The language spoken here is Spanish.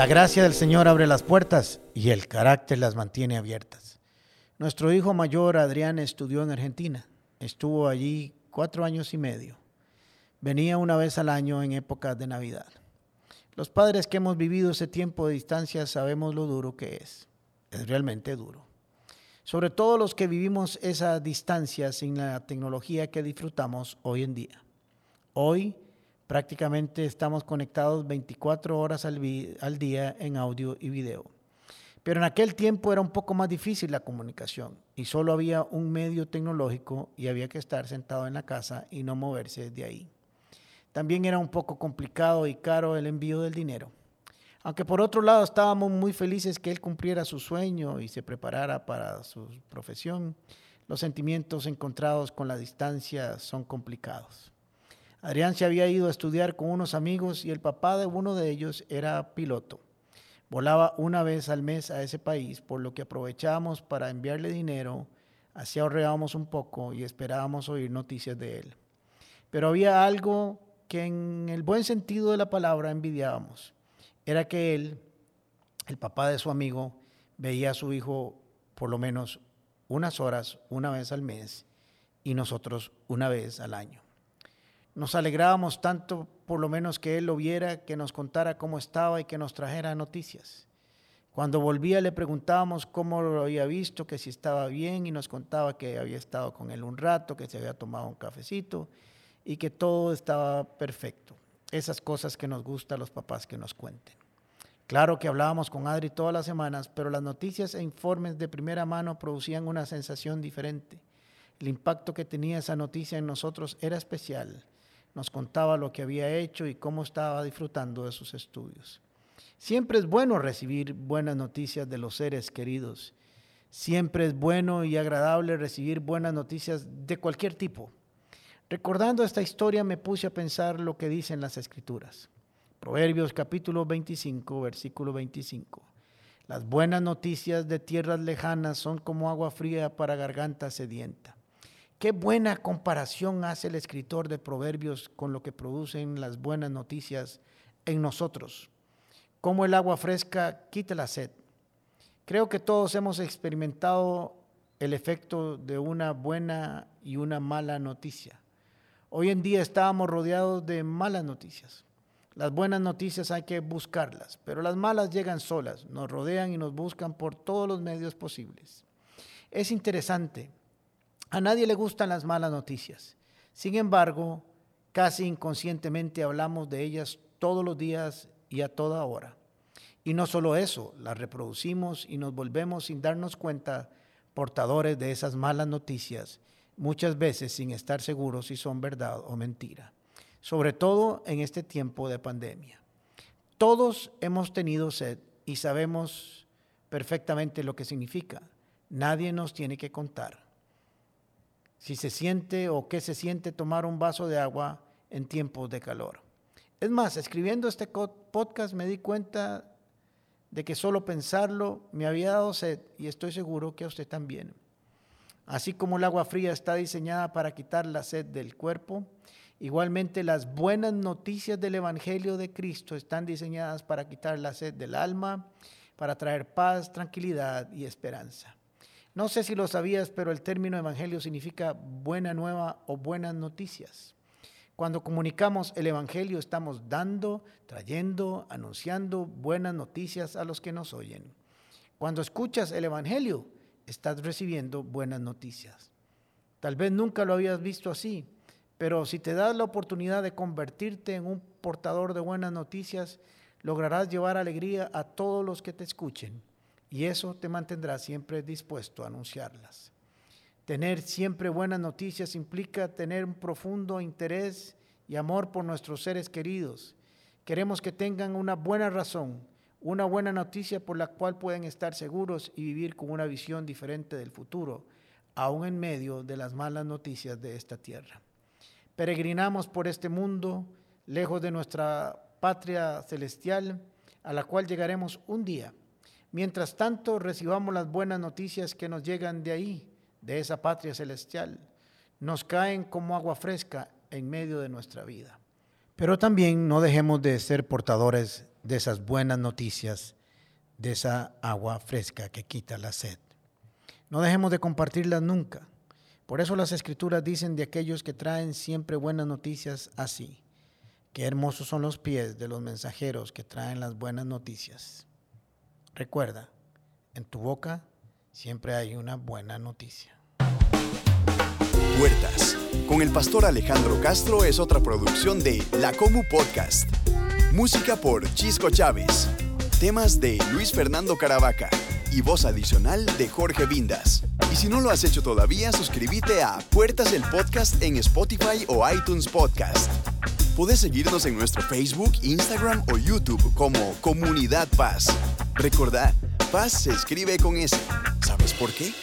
La gracia del Señor abre las puertas y el carácter las mantiene abiertas. Nuestro hijo mayor, Adrián, estudió en Argentina. Estuvo allí cuatro años y medio. Venía una vez al año en épocas de Navidad. Los padres que hemos vivido ese tiempo de distancia sabemos lo duro que es. Es realmente duro. Sobre todo los que vivimos esa distancia sin la tecnología que disfrutamos hoy en día. Hoy prácticamente estamos conectados 24 horas al, día en audio y video. Pero en aquel tiempo era un poco más difícil la comunicación y solo había un medio tecnológico y había que estar sentado en la casa y no moverse de ahí. También era un poco complicado y caro el envío del dinero. Aunque por otro lado estábamos muy felices que él cumpliera su sueño y se preparara para su profesión, los sentimientos encontrados con la distancia son complicados. Adrián se había ido a estudiar con unos amigos y el papá de uno de ellos era piloto. Volaba una vez al mes a ese país, por lo que aprovechábamos para enviarle dinero, así ahorrábamos un poco y esperábamos oír noticias de él. Pero había algo que en el buen sentido de la palabra envidiábamos. Era que él, el papá de su amigo, veía a su hijo por lo menos unas horas, una vez al mes, y nosotros una vez al año. Nos alegrábamos tanto por lo menos que él lo viera, que nos contara cómo estaba y que nos trajera noticias. Cuando volvía le preguntábamos cómo lo había visto, que si estaba bien y nos contaba que había estado con él un rato, que se había tomado un cafecito y que todo estaba perfecto. Esas cosas que nos gusta a los papás que nos cuenten. Claro que hablábamos con Adri todas las semanas, pero las noticias e informes de primera mano producían una sensación diferente. El impacto que tenía esa noticia en nosotros era especial. Nos contaba lo que había hecho y cómo estaba disfrutando de sus estudios. Siempre es bueno recibir buenas noticias de los seres queridos. Siempre es bueno y agradable recibir buenas noticias de cualquier tipo. Recordando esta historia me puse a pensar lo que dicen las escrituras. Proverbios capítulo 25, versículo 25. Las buenas noticias de tierras lejanas son como agua fría para garganta sedienta. Qué buena comparación hace el escritor de Proverbios con lo que producen las buenas noticias en nosotros. Como el agua fresca quita la sed. Creo que todos hemos experimentado el efecto de una buena y una mala noticia. Hoy en día estábamos rodeados de malas noticias. Las buenas noticias hay que buscarlas, pero las malas llegan solas, nos rodean y nos buscan por todos los medios posibles. Es interesante, a nadie le gustan las malas noticias. Sin embargo, casi inconscientemente hablamos de ellas todos los días y a toda hora. Y no solo eso, las reproducimos y nos volvemos sin darnos cuenta portadores de esas malas noticias muchas veces sin estar seguros si son verdad o mentira, sobre todo en este tiempo de pandemia. Todos hemos tenido sed y sabemos perfectamente lo que significa. Nadie nos tiene que contar si se siente o qué se siente tomar un vaso de agua en tiempos de calor. Es más, escribiendo este podcast me di cuenta de que solo pensarlo me había dado sed y estoy seguro que a usted también. Así como el agua fría está diseñada para quitar la sed del cuerpo, igualmente las buenas noticias del Evangelio de Cristo están diseñadas para quitar la sed del alma, para traer paz, tranquilidad y esperanza. No sé si lo sabías, pero el término Evangelio significa buena nueva o buenas noticias. Cuando comunicamos el Evangelio estamos dando, trayendo, anunciando buenas noticias a los que nos oyen. Cuando escuchas el Evangelio, estás recibiendo buenas noticias. Tal vez nunca lo habías visto así, pero si te das la oportunidad de convertirte en un portador de buenas noticias, lograrás llevar alegría a todos los que te escuchen y eso te mantendrá siempre dispuesto a anunciarlas. Tener siempre buenas noticias implica tener un profundo interés y amor por nuestros seres queridos. Queremos que tengan una buena razón una buena noticia por la cual pueden estar seguros y vivir con una visión diferente del futuro, aún en medio de las malas noticias de esta tierra. Peregrinamos por este mundo, lejos de nuestra patria celestial, a la cual llegaremos un día. Mientras tanto, recibamos las buenas noticias que nos llegan de ahí, de esa patria celestial. Nos caen como agua fresca en medio de nuestra vida. Pero también no dejemos de ser portadores de esas buenas noticias, de esa agua fresca que quita la sed. No dejemos de compartirlas nunca. Por eso las escrituras dicen de aquellos que traen siempre buenas noticias así. Qué hermosos son los pies de los mensajeros que traen las buenas noticias. Recuerda, en tu boca siempre hay una buena noticia. Puertas, con el pastor Alejandro Castro es otra producción de La Comu Podcast. Música por Chisco Chávez. Temas de Luis Fernando Caravaca y voz adicional de Jorge Vindas. Y si no lo has hecho todavía, suscríbete a Puertas el Podcast en Spotify o iTunes Podcast. Puedes seguirnos en nuestro Facebook, Instagram o YouTube como Comunidad Paz. Recordad, Paz se escribe con S. ¿Sabes por qué?